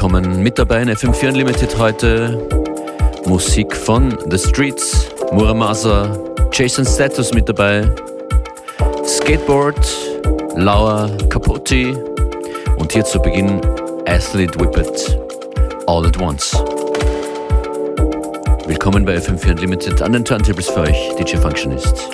Willkommen, mit dabei in FM4 Unlimited heute. Musik von The Streets, Muramasa, Jason Status mit dabei, Skateboard, Laura Capote und hier zu Beginn Athlete Whippet, All at Once. Willkommen bei FM4 Unlimited an den Turntables für euch, DJ Functionist.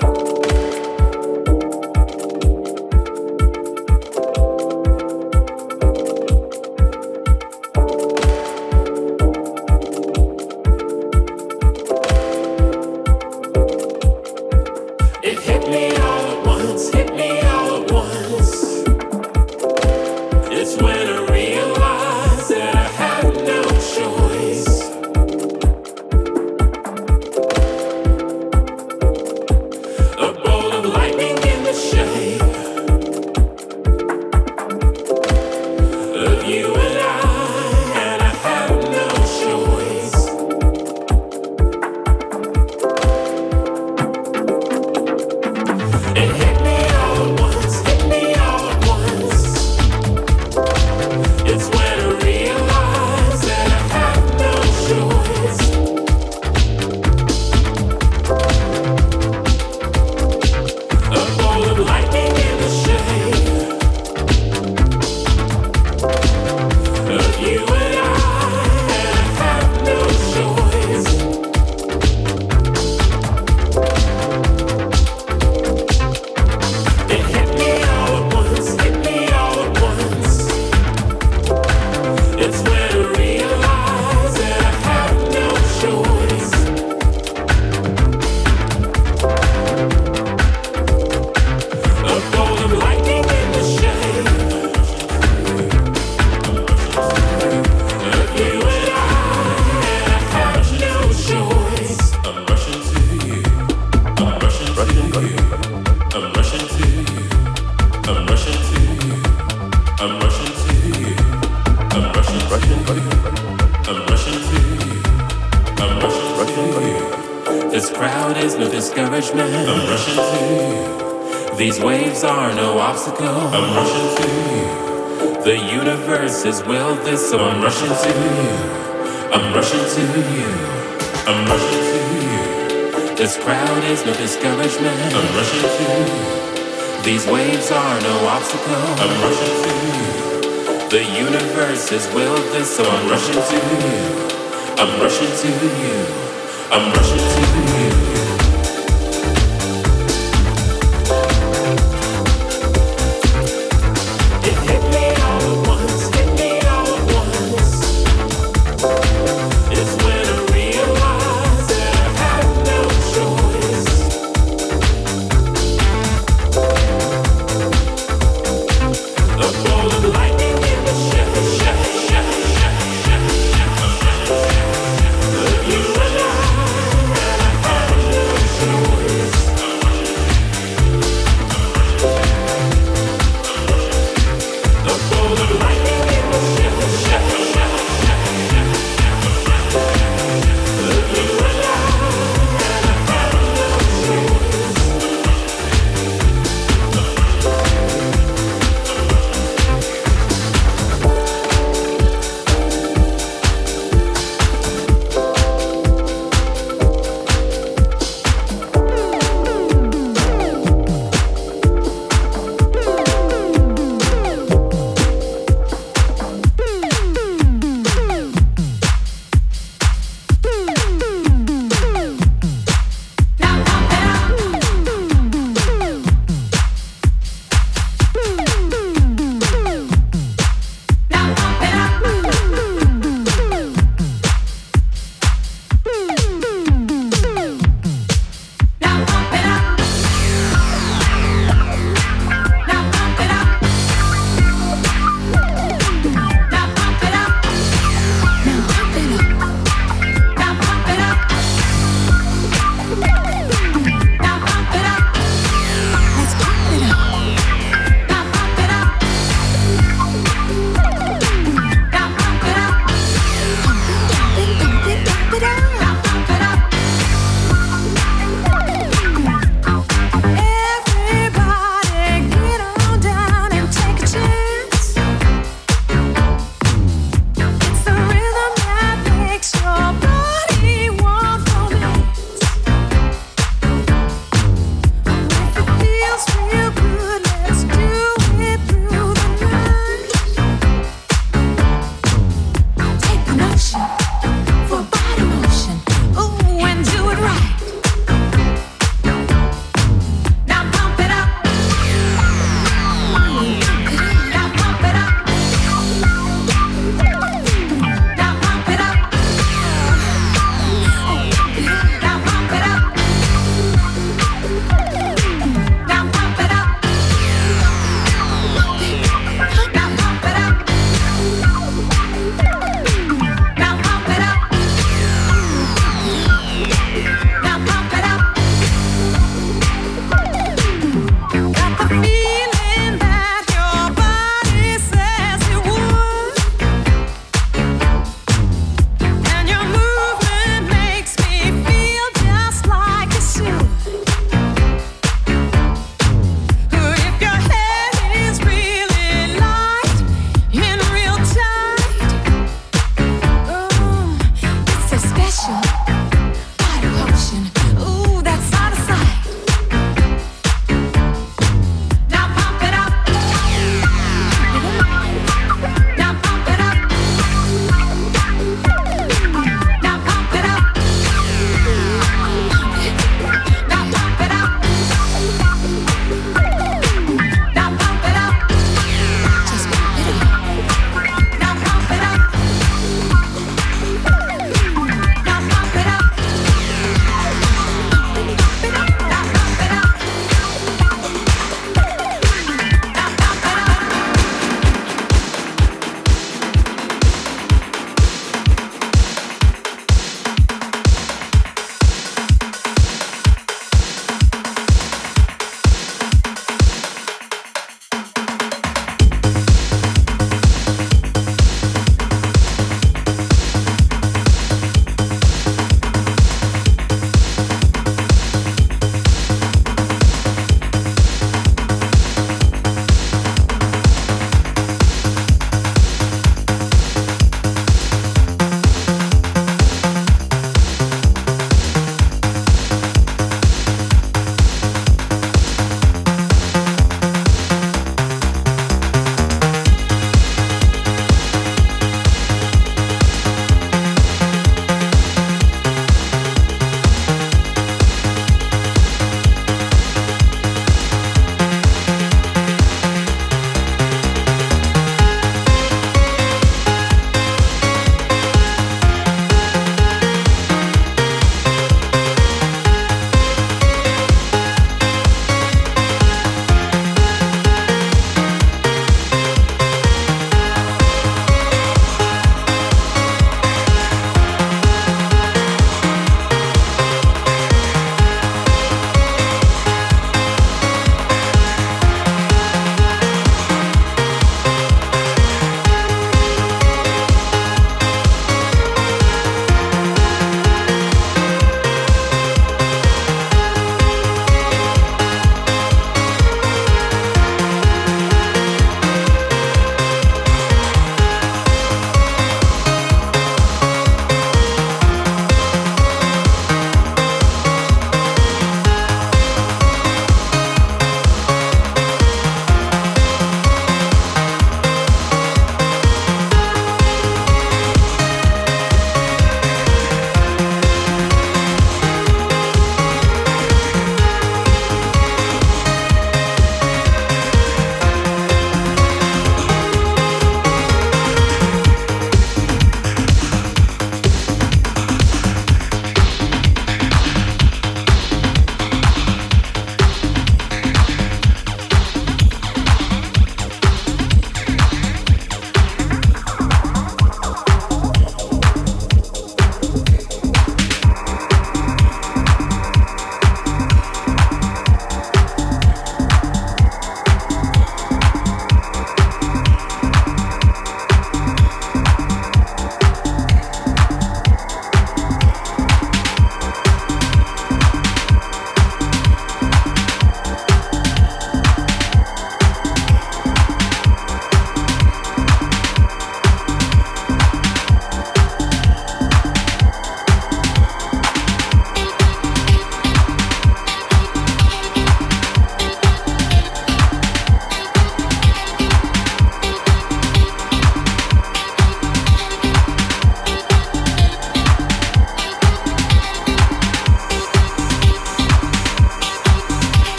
This crowd is no discouragement. I'm rushing to you. These waves are no obstacle. I'm rushing to you. The universe is will this, so I'm rushing to you. I'm rushing to you. I'm rushing to you.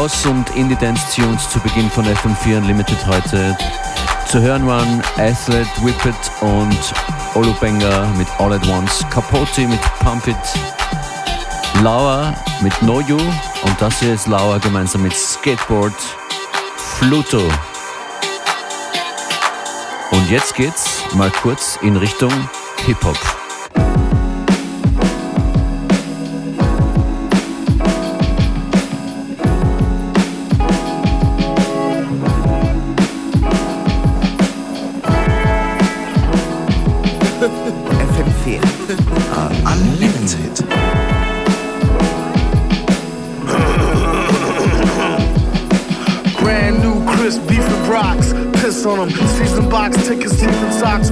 House und Indie Dance Tunes zu Beginn von FM4 Unlimited heute. Zu hören waren Athlete, Whippet und Olubenga mit All at Once, Capote mit Pump It, Lauer mit No You und das hier ist Lauer gemeinsam mit Skateboard, Fluto. Und jetzt geht's mal kurz in Richtung Hip-Hop.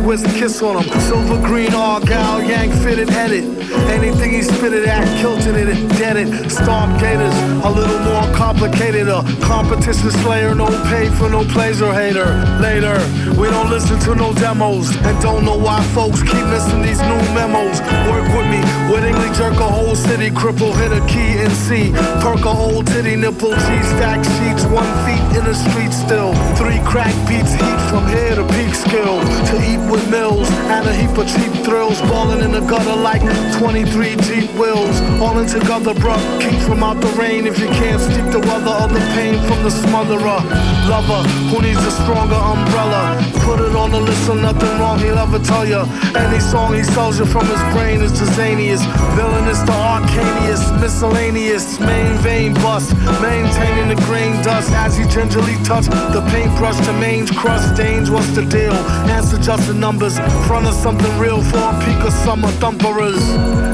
West kiss on him. Silver green, argyle, yank fitted, headed. Anything he spitted at, kilted it, dead it. Stomp gators, a little more complicated. A competition slayer, no pay for no pleasure hater. Later, we don't listen to no demos and don't know why folks keep missing these new memos. Work with me, wittingly jerk a whole city, cripple, hit a key and see. Perk a whole titty nipple, G stack sheets, one feet in the street still. Three crack beats, heat from here to peak skill. To eat with mills and a heap of cheap thrills. Balling in the gutter like 23 Jeep wheels. All in together, bruh. Keep from out the rain if you can't steep the weather or the pain from the smotherer. Lover who needs a stronger umbrella. Put it on the list so nothing wrong he'll ever tell you. Any song he sells you from his brain is the zaniest. Villainous to arcanius, miscellaneous. Main vein bust, maintaining the grain dust as he gingerly touch the paintbrush to mange crust stains. What's the deal? Answer just the numbers. Front of something real for a peak of summer thumperers.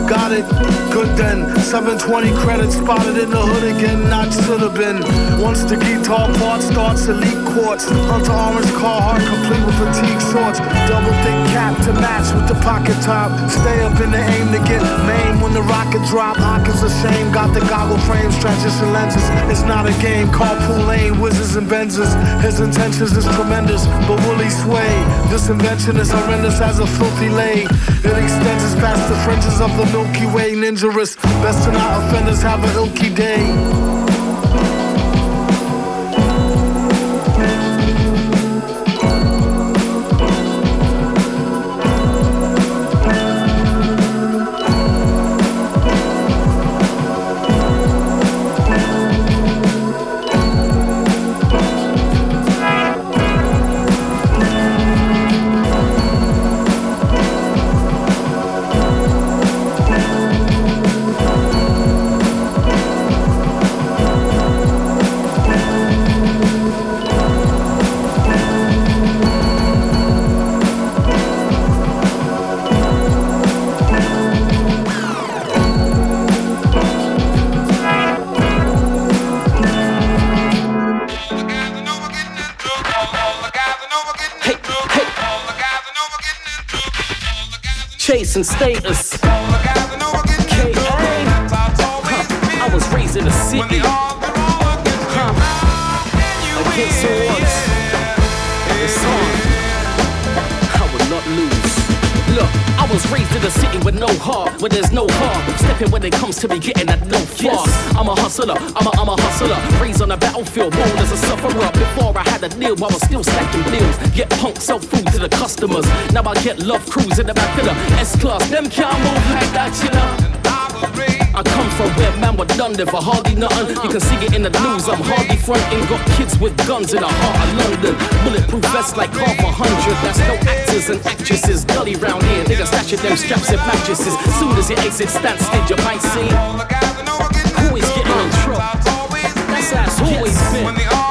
Got it, good then. 720 credits spotted in the hood again, not should have been. Once the guitar part starts, elite quartz. Hunter orange car, heart complete with fatigue shorts. Double thick cap to match with the pocket top. Stay up in the aim to get main when the rocket drop. Hawkins shame, got the goggle frames, transition lenses. It's not a game, carpool lane, whizzes and benzes. His intentions is tremendous, but will he sway? This invention is horrendous as a filthy lay. It extends us past the fringes of the Milky Way. Ninjaous, best to not offenders have a ilky day. And status. K.A. I was raised in the city. Huh. Against odds. It's on. I will not lose. Look. I was raised in a city with no heart, where there's no heart. Stepping when it comes to me getting that no I'm a hustler, I'm a, I'm a hustler. Raised on the battlefield, born as a sufferer. Before I had a deal, I was still stacking bills. Get punk, sell food to the customers. Now I get love crews in the back of the S-Class. Them can't move like that, you know. I come from where man were done there for hardly nothing. You can see it in the news. I'm hardly fronting. Got kids with guns in the heart of London. Bulletproof vests like half a hundred. That's no actors and actresses. Gully round here. Niggas stashing them straps and mattresses. Soon as you exit Stansted, you might see. Getting in trouble? That's always been.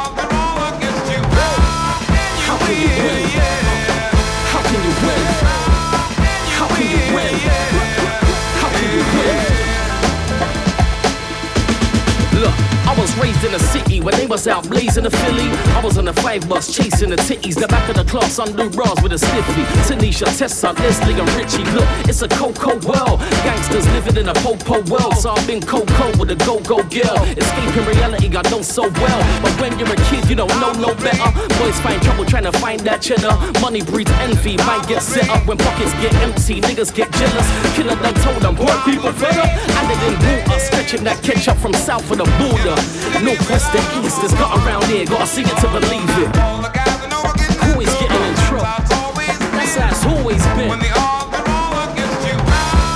Raised in a city when they was out blazing the Philly. I was on the five bus chasing the titties. The back of the class under bras with a stiffy. Tanisha, Tessa, Leslie, and Richie. Look, it's a cocoa world. Gangsters living in a popo world. So I've been cocoa with a go-go girl. Escaping reality, I know so well. But when you're a kid, you don't know no better. Boys find trouble trying to find that cheddar. Money breeds envy, might get set up when pockets get empty. Niggas get jealous. Killer done told them, boy, people fed up. And they didn't boot us, stretching that ketchup from south of the border. No west to east, it's got around here. Gotta see it to believe it. Always getting in trouble. That's how it's always been.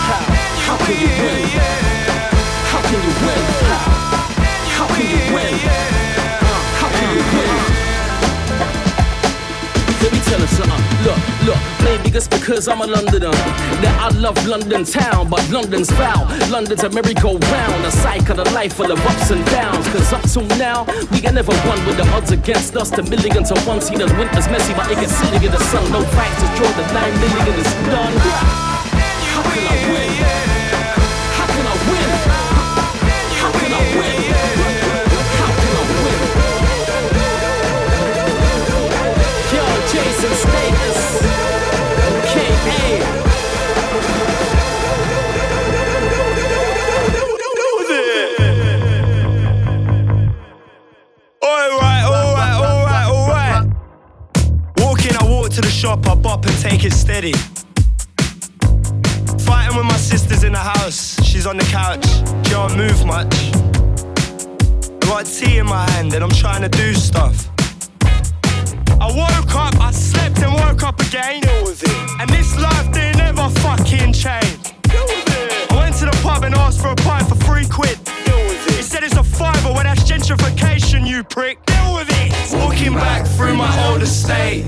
How, how can you win? How can you win? How can you win? How can you win? Let me tell you something. Look, look, maybe it's because I'm a Londoner that I love London town, but London's foul. London's a merry-go-round, a cycle of life full of ups and downs. Cause up till now, we ain't never won with the odds against us. The million to one, see the winter's messy, but it gets silly in the sun. No fight to draw the nine million is done. How can I win? It steady. Fighting with my sisters in the house, she's on the couch, don't move much. I got tea in my hand and I'm trying to do stuff. I woke up, I slept and woke up again. Deal with it. And this life didn't ever fucking change. Deal with it. I went to the pub and asked for a pint for three quid. He said it's a fiver, well that's gentrification, you prick. Deal with it. Walking back through my old estate.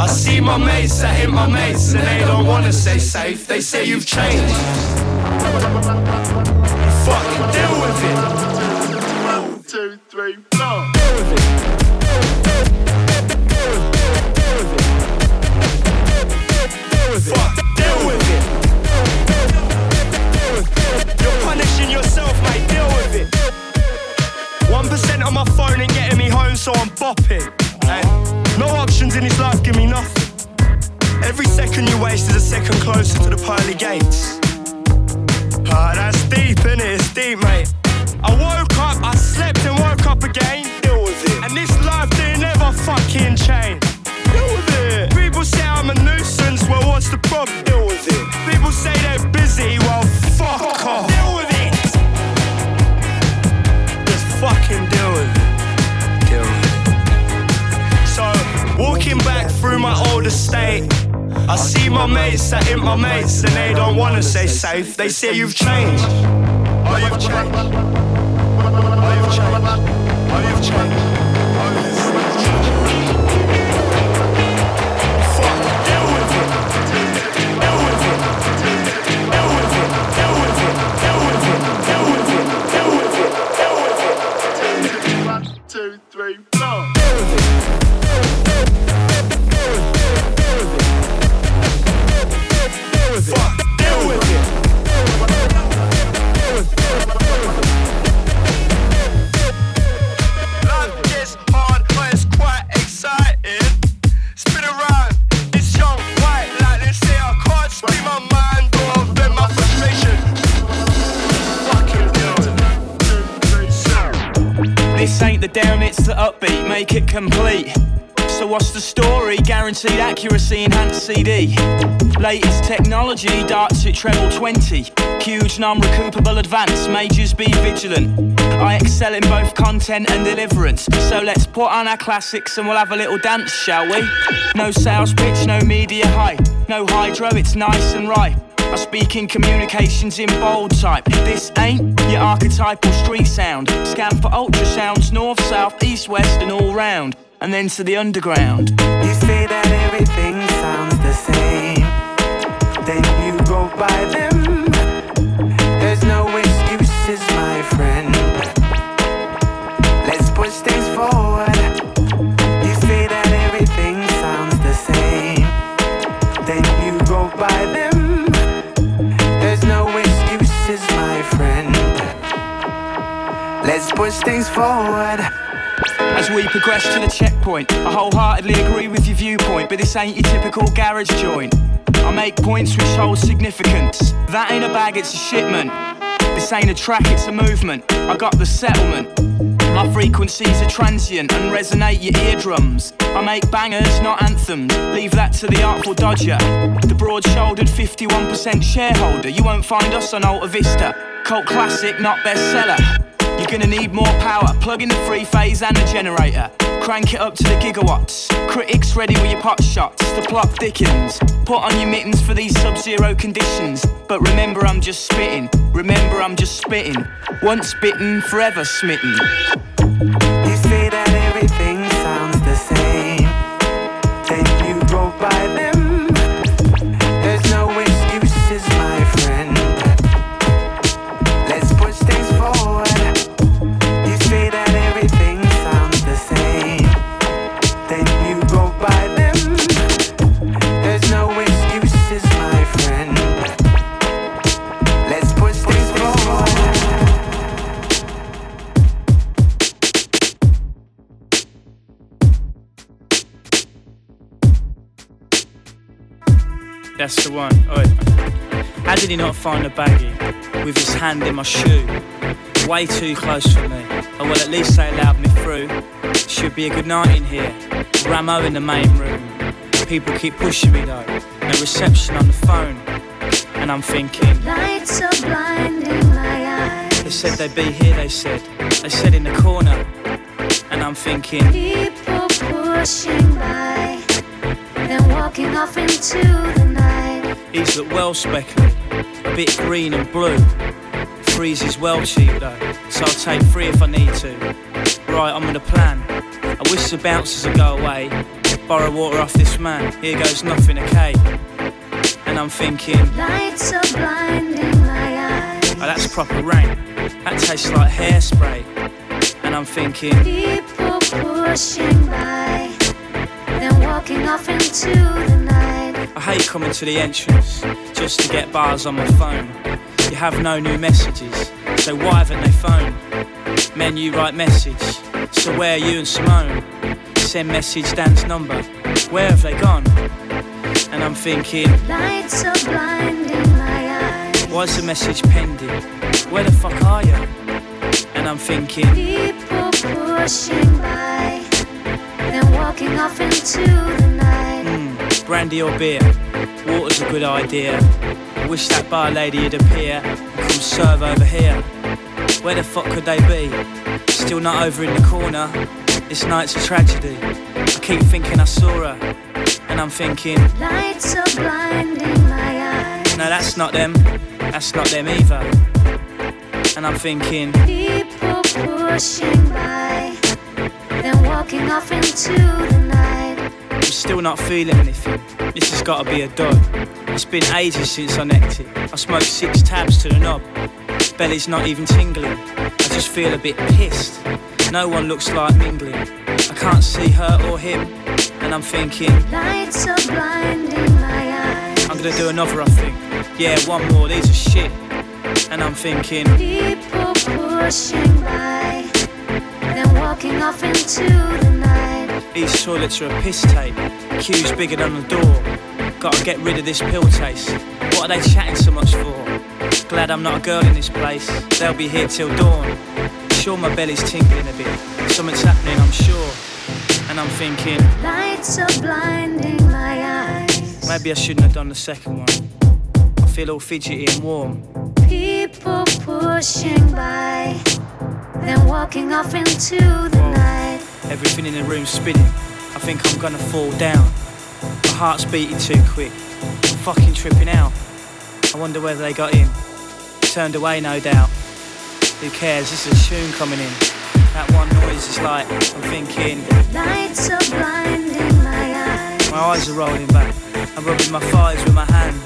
I see my mates that hit my mates and they don't wanna stay safe. They say you've changed. Fucking deal with it. One, two, three, four. Fuck, deal with it. Deal with it. You're punishing yourself, mate, deal with it. 1% on my phone ain't getting me home, so I'm bopping. Hey, no options in this life give me nothing. Every second you waste is a second closer to the pearly gates. Ah, that's deep, innit? It's deep, mate. I woke up, I slept and woke up again. Deal with it. And this life didn't ever fucking my mates and they don't wanna stay safe. They say you've changed. Oh, you've changed. Oh, you've changed. Oh, you've changed. Guaranteed accuracy, enhanced CD. Latest technology, darts at treble 20. Huge non-recoupable advance, majors be vigilant. I excel in both content and deliverance. So let's put on our classics and we'll have a little dance, shall we? No sales pitch, no media hype. No hydro, it's nice and ripe. I speak in communications in bold type. This ain't your archetypal street sound. Scan for ultrasounds, north, south, east, west, and all round. And then to the underground. You say that everything sounds the same. Then you go by them. There's no excuses, my friend. Let's push things forward. You say that everything sounds the same. Then you go by them. There's no excuses, my friend. Let's push things forward. As we progress to the checkpoint, I wholeheartedly agree with your viewpoint, but this ain't your typical garage joint. I make points which hold significance. That ain't a bag, it's a shipment. This ain't a track, it's a movement. I got the settlement. My frequencies are transient and resonate your eardrums. I make bangers, not anthems. Leave that to the Artful Dodger. The broad shouldered 51% shareholder. You won't find us on Alta Vista. Cult classic, not bestseller. You're gonna need more power. Plug in the three phase and the generator. Crank it up to the gigawatts. Critics ready with your pot shots. The plot thickens. Put on your mittens for these sub zero conditions. But remember, I'm just spitting. Remember, I'm just spitting. Once bitten, forever smitten. You say that everything That's the one. Oi. How did he not find a baggie with his hand in my shoe? Way too close for me. Oh well, at least they allowed me through. Should be a good night in here. Ramo in the main room. People keep pushing me though. No reception on the phone. And I'm thinking, Lights are blinding my eyes. they said they'd be here, they said. They said in the corner. And I'm thinking, People pushing by, then walking off into the night. Look well speckled, a bit green and blue. Freeze is well cheap though, so I'll take three if I need to. Right, I'm on a plan. I wish the bouncers would go away. Borrow water off this man, here goes nothing, okay? And I'm thinking, Lights are blinding my eyes. oh, that's proper rank. That tastes like hairspray. And I'm thinking, People pushing by, walking off into the night. I hate coming to the entrance just to get bars on my phone. You have no new messages, so why haven't they phoned? Menu write message, so where are you and Simone? Send message Dan's number, where have they gone? And I'm thinking, Lights are blinding my eyes. why's the message pending? Where the fuck are you? And I'm thinking, People pushing by, then walking off into the night. hmm, brandy or beer? Water's a good idea. I wish that bar lady'd appear and come serve over here. Where the fuck could they be? Still not over in the corner. This night's a tragedy. I keep thinking I saw her, and I'm thinking, Lights are blinding my eyes. no, that's not them. That's not them either. And I'm thinking, People pushing by, then walking off into the night. I'm still not feeling anything. This has got to be a dud. It's been ages since I necked it. I smoked six tabs to the knob. Belly's not even tingling. I just feel a bit pissed. No one looks like mingling. I can't see her or him. And I'm thinking, Lights are blinding my eyes. I'm gonna do another, I think. Yeah, one more, these are shit. And I'm thinking, People pushing by, walking off into the night. these toilets are a piss tape. Queue's bigger than the door. Gotta get rid of this pill taste. What are they chatting so much for? Glad I'm not a girl in this place. They'll be here till dawn. Sure, my belly's tingling a bit. Something's happening, I'm sure. And I'm thinking, Lights are blinding my eyes. maybe I shouldn't have done the second one. I feel all fidgety and warm. People pushing by, then walking off into the night. Everything in the room's spinning. I think I'm gonna fall down. My heart's beating too quick. I'm fucking tripping out. I wonder whether they got in. Turned away, no doubt. Who cares? This is a tune coming in. That one noise is like, I'm thinking, Lights are blinding my eyes. my eyes are rolling back. I'm rubbing my thighs with my hand.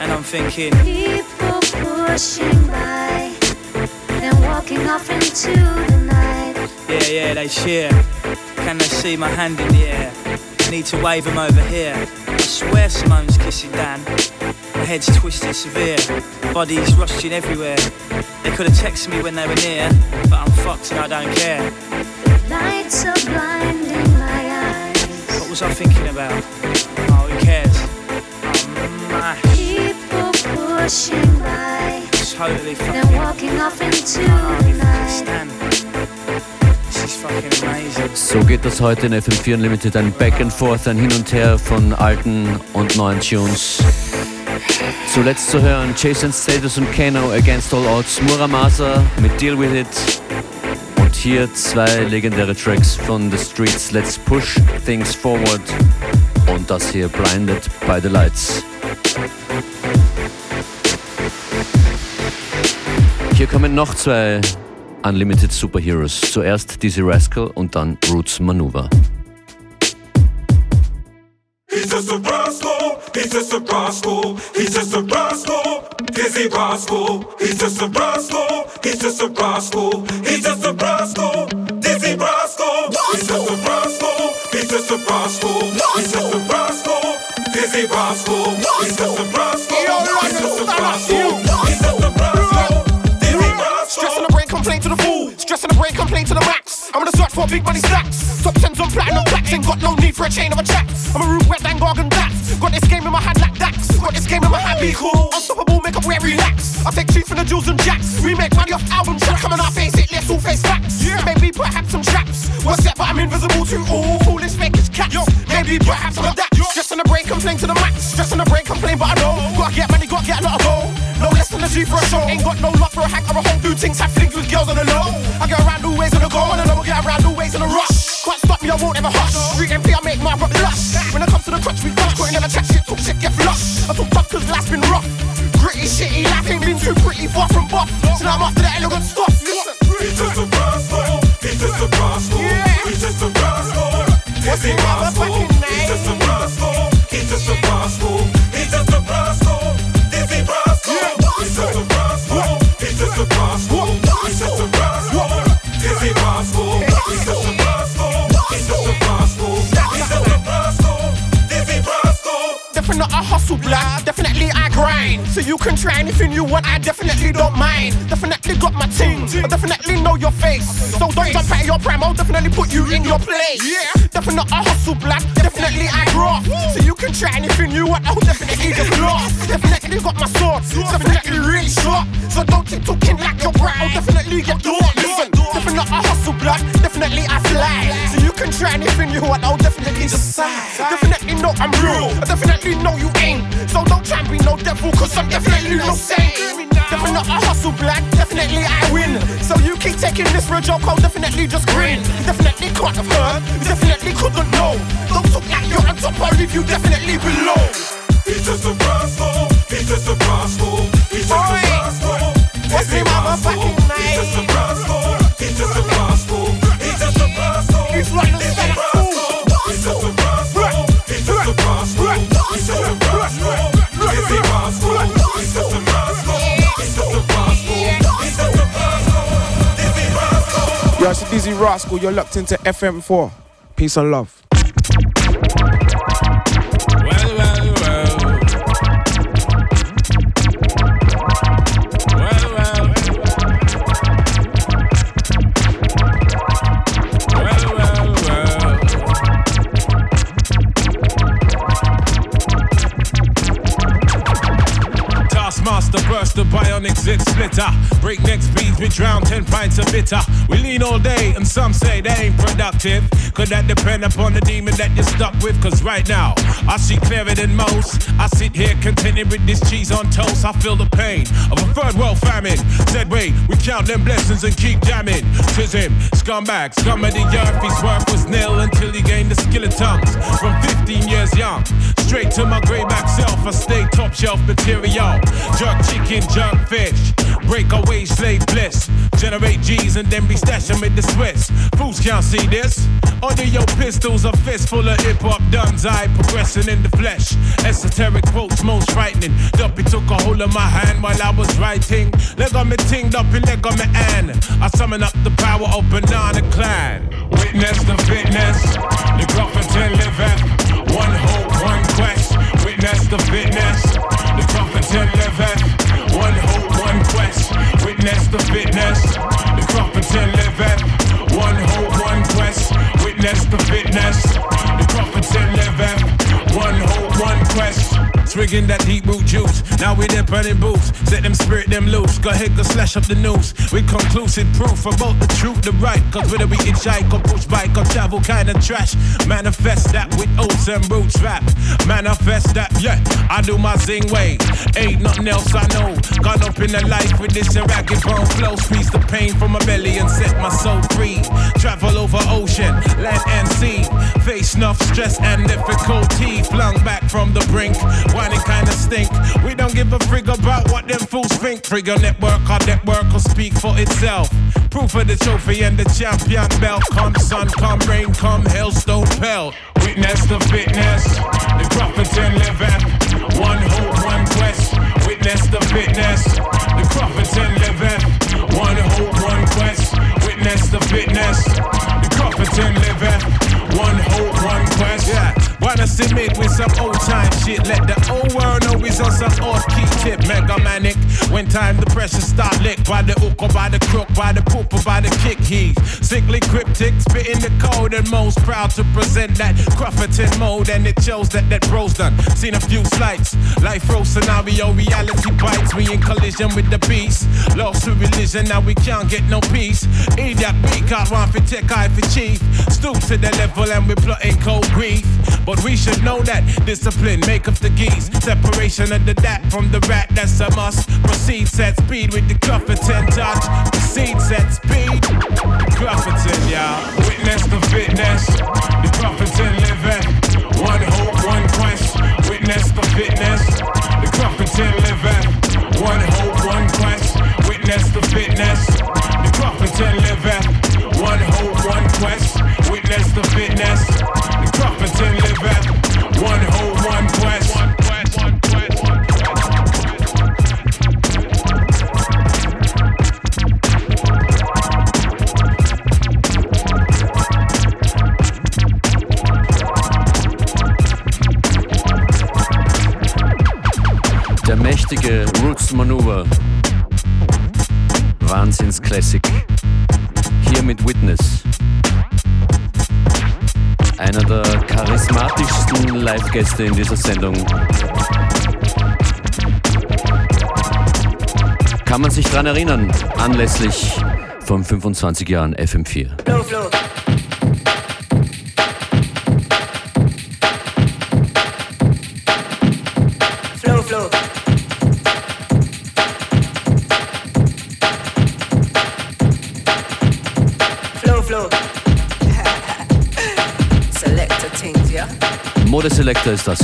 And I'm thinking, People pushing by, walking off into the night. yeah, yeah, they cheer. Can they see my hand in the air? I need to wave them over here. I swear Simone's kissing Dan. My head's twisted severe. Bodies rushing everywhere. They could have texted me when they were near, but I'm fucked and I don't care. The lights are blinding my eyes. What was I thinking about? Oh, who cares? Oh, my. People pushing by, Totally fucking. walking off into. So geht das heute in FM4 Unlimited. Ein Back and Forth, ein Hin und Her von alten und neuen Tunes. Zuletzt zu hören Jason Status und Kano Against All Odds, Muramasa mit Deal With It. Und hier zwei legendäre Tracks von The Streets, Let's Push Things Forward. Und das hier Blinded by the Lights. Hier kommen noch zwei Unlimited Superheroes. Zuerst Dizzy Rascal und dann Roots Maneuver. He's just a rascal. He's just a rascal. He's just a rascal. Dizzy rascal. He's just a rascal. He's just a rascal. He's just a rascal. Dizzy rascal. He's just a rascal. He's just a rascal. He's just a rascal. Dizzy rascal. He's just a rascal. He's just a rascal. He's just a rascal. Dizzee Stress on rascal. the brain, complain to the fool. Stress in the brain, complain to the max. I'm gonna search for big money stacks. Top tens on platinum plaques. Ain't got no need for a chain of a tracks. I'm a root wet and gargan bats. Got this game in my hand like Dax. Got this game in my hand, be cool. Unstoppable, make up where relax. I take chief from the jewels and jacks. We make money off album tracks. Coming out, face it, let's all face facts. Yeah. Maybe perhaps some traps. What's that? But I'm invisible to all foolish fakers cats. Maybe perhaps I'm that. Stress on the brain, complain to the max. Stress on the brain, complain, but I know. Gotta get money, gotta get a lot of gold. No less than a G for a show. Ain't got no love for a hack or a home. Do things, have things with girls on the low. I get around new ways on the go, and I know I get around new ways on the rush. Can't stop me, I won't ever hush. Street MP, I make my rock lush. When it comes to the crutch, we crush. Got never chat shit, talk shit, get flush. I talk tough cause life's been rough. Gritty, shitty, life ain't been too pretty, far from buff. So now I'm after the elegant stuff. Listen. He's just a rascal. He's just a rascal. He's just a rascal. What's his rascal. So you can try anything you want, I definitely don't mind. Definitely got my team, I definitely know your face. So don't jump out your prime, I'll definitely put you in your place. Yeah, definitely I hustle black, definitely I graft. So you can try anything you want, I'll definitely just laugh. Definitely got my sword, definitely really sharp. So don't keep talking like you're bright, I'll definitely get caught. Listen, definitely I hustle black, definitely I fly. So you can try anything you want, I'll definitely decide. Definitely know I'm real, I definitely know you no devil, cause I'm definitely no saint. Definitely I hustle black, definitely I win. So you keep taking this for a joke, I'll definitely just grin. Definitely can't have heard, definitely couldn't know. Don't talk like you're on top, I'll leave you definitely below. He's just a rascal. He's just a rascal. He's just a Oi. rascal. What's rascal. motherfucking Yo, it's a Dizzee Rascal. You're locked into FM4. Peace and love. Well, well, well. Burst the bionic zit splitter. Breakneck speeds, we drown 10 pints of bitter. We lean all day, and some say they ain't productive. Could that depend upon the demon that you're stuck with? Cause right now, I see clearer than most. I sit here contented with this cheese on toast. I feel the pain of a third world famine. Said, wait, we count them blessings and keep jamming. Tis him, scumbag, scum of the earth. His worth was nil until he gained the skill of tongues. From 15 years young, straight to my grayback self, I stay top shelf material. Jerk chicken, jerk fish. Break away slave bliss. Generate G's and then be stashing with the Swiss. Fools can't see this. Under your pistols, a fist full of hip hop duns. I progressing in the flesh. Esoteric quotes, most frightening. Duppy took a hold of my hand while I was writing. Leg on me ting, Duppy leg on me and I summon up the power of Banana Klan. Witness the fitness, the Gruffington liveth. One hope, one hope, one quest. Witness the fitness, the Gruffington liveth. One hope, one quest. Swigging that deep root juice. Now we there burning boots. Set them spirit them loose. Go ahead, go slash up the news. With conclusive proof about the truth, the right. Cause whether we hitchhike or push bike or travel kind of trash. Manifest that with oats and roots rap. Manifest that, yeah. I do my zing way. Ain't nothing else I know. Gone up in the life with this ragged bone flow. Squeeze the pain from my belly and set my soul free. Travel over ocean, land and sea. Face enough stress and difficulty. Flung back from the brink. Whining kinda stink. We don't give a frig about what them fools think. Trigger network, our network will speak for itself. Proof of the trophy and the champion belt. Come sun, come rain, come hailstone pelt. Witness the fitness, the prophets in living. One hope, one quest. Witness the fitness, the prophets in living. One hope, one quest. Witness the fitness, the prophets in living. One hope, one quest. Yeah. Wanna submit with some old time shit. Let the old world know he's on some off key tip. Mega manic. When time the pressure start lick by the hook or by the crook, by the poop or by the kick. He's sickly cryptic, spitting the code and most proud to present that Crufferton mode. And it shows that that bro's done. Seen a few slights. Life row scenario, reality bites. We in collision with the beast. Lost to religion, now we can't get no peace. Idiot, we can't want for tech eye for chief. Stoop to the level and we plotting cold grief. But we should know that discipline up the geese. Separation of the dat from the rat, that's a must. Proceed, set speed with the Clufferton touch. Proceed, set speed. Clufferton, y'all. Witness the fitness. The Clufferton living. One hope, one quest. Witness the fitness. The Clufferton living. One hope, one quest. Witness the fitness. The Clufferton living. One hope, one quest. Witness the fitness. Wahnsinns-Classic. Hier mit Witness. Einer der charismatischsten Live-Gäste in dieser Sendung. Kann man sich dran erinnern, anlässlich von 25 Jahren FM4. Flow, flow. Modeselektor ist das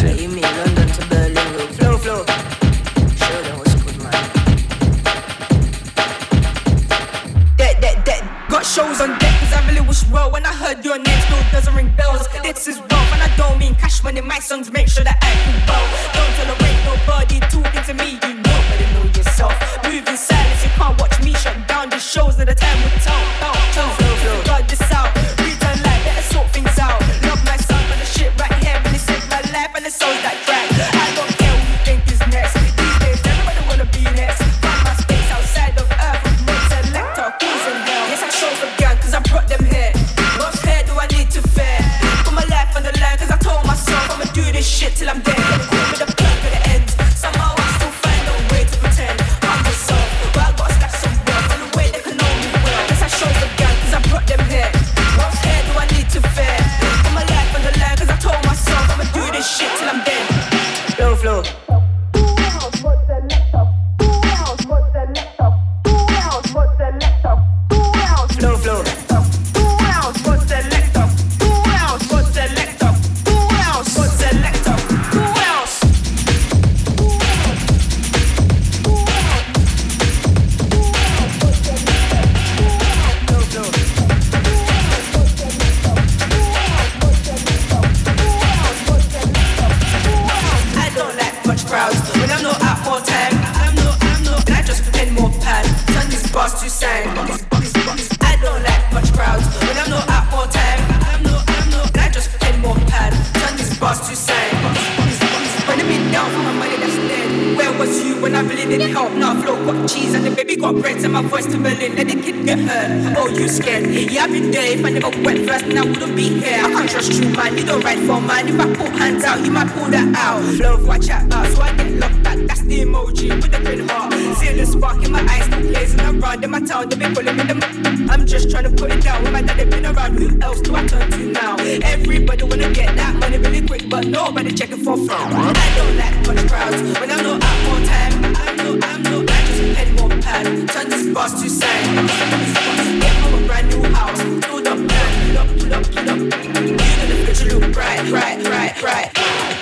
chat up, so I get locked back. That's the emoji with the red heart. See the spark in my eyes, not blazing around in my town. They been pulling me the. M- I'm just trying to put it down. With my daddy been around, who else do I turn to now? Everybody wanna get that money really quick, but nobody checking for fraud. I don't like much crowds. When I know I'm more time, I know I'm no I just pen more pad. Turn this boss to sign. Get from a brand new house, do the plan, pull up, pull up, pull up. You know the picture look bright, bright, bright, bright.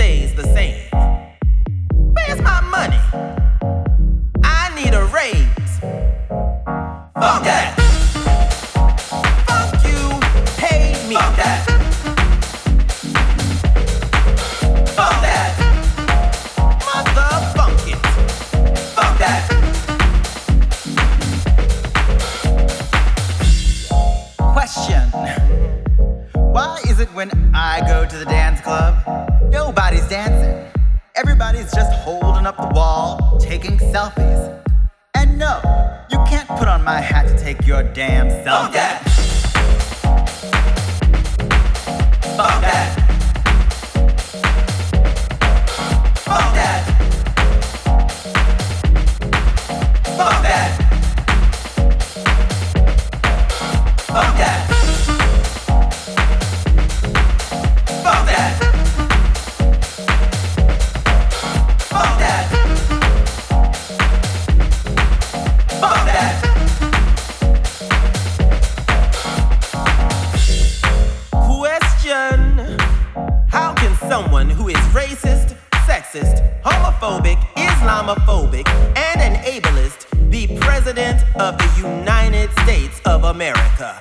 of the United States of America.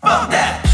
Fuck that!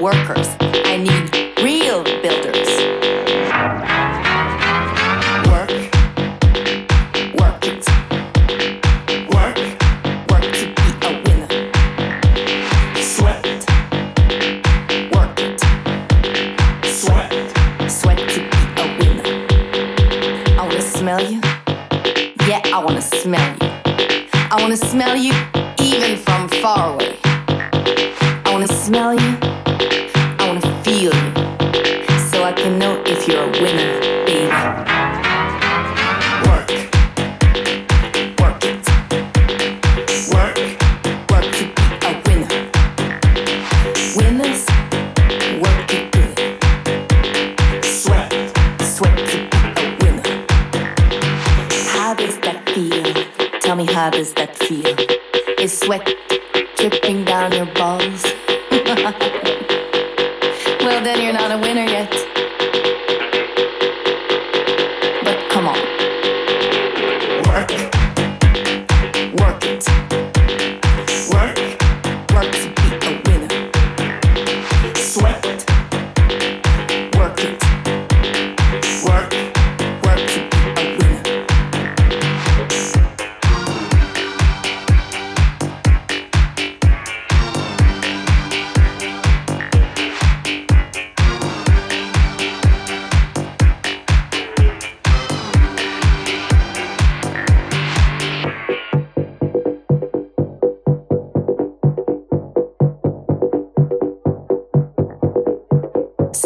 workers.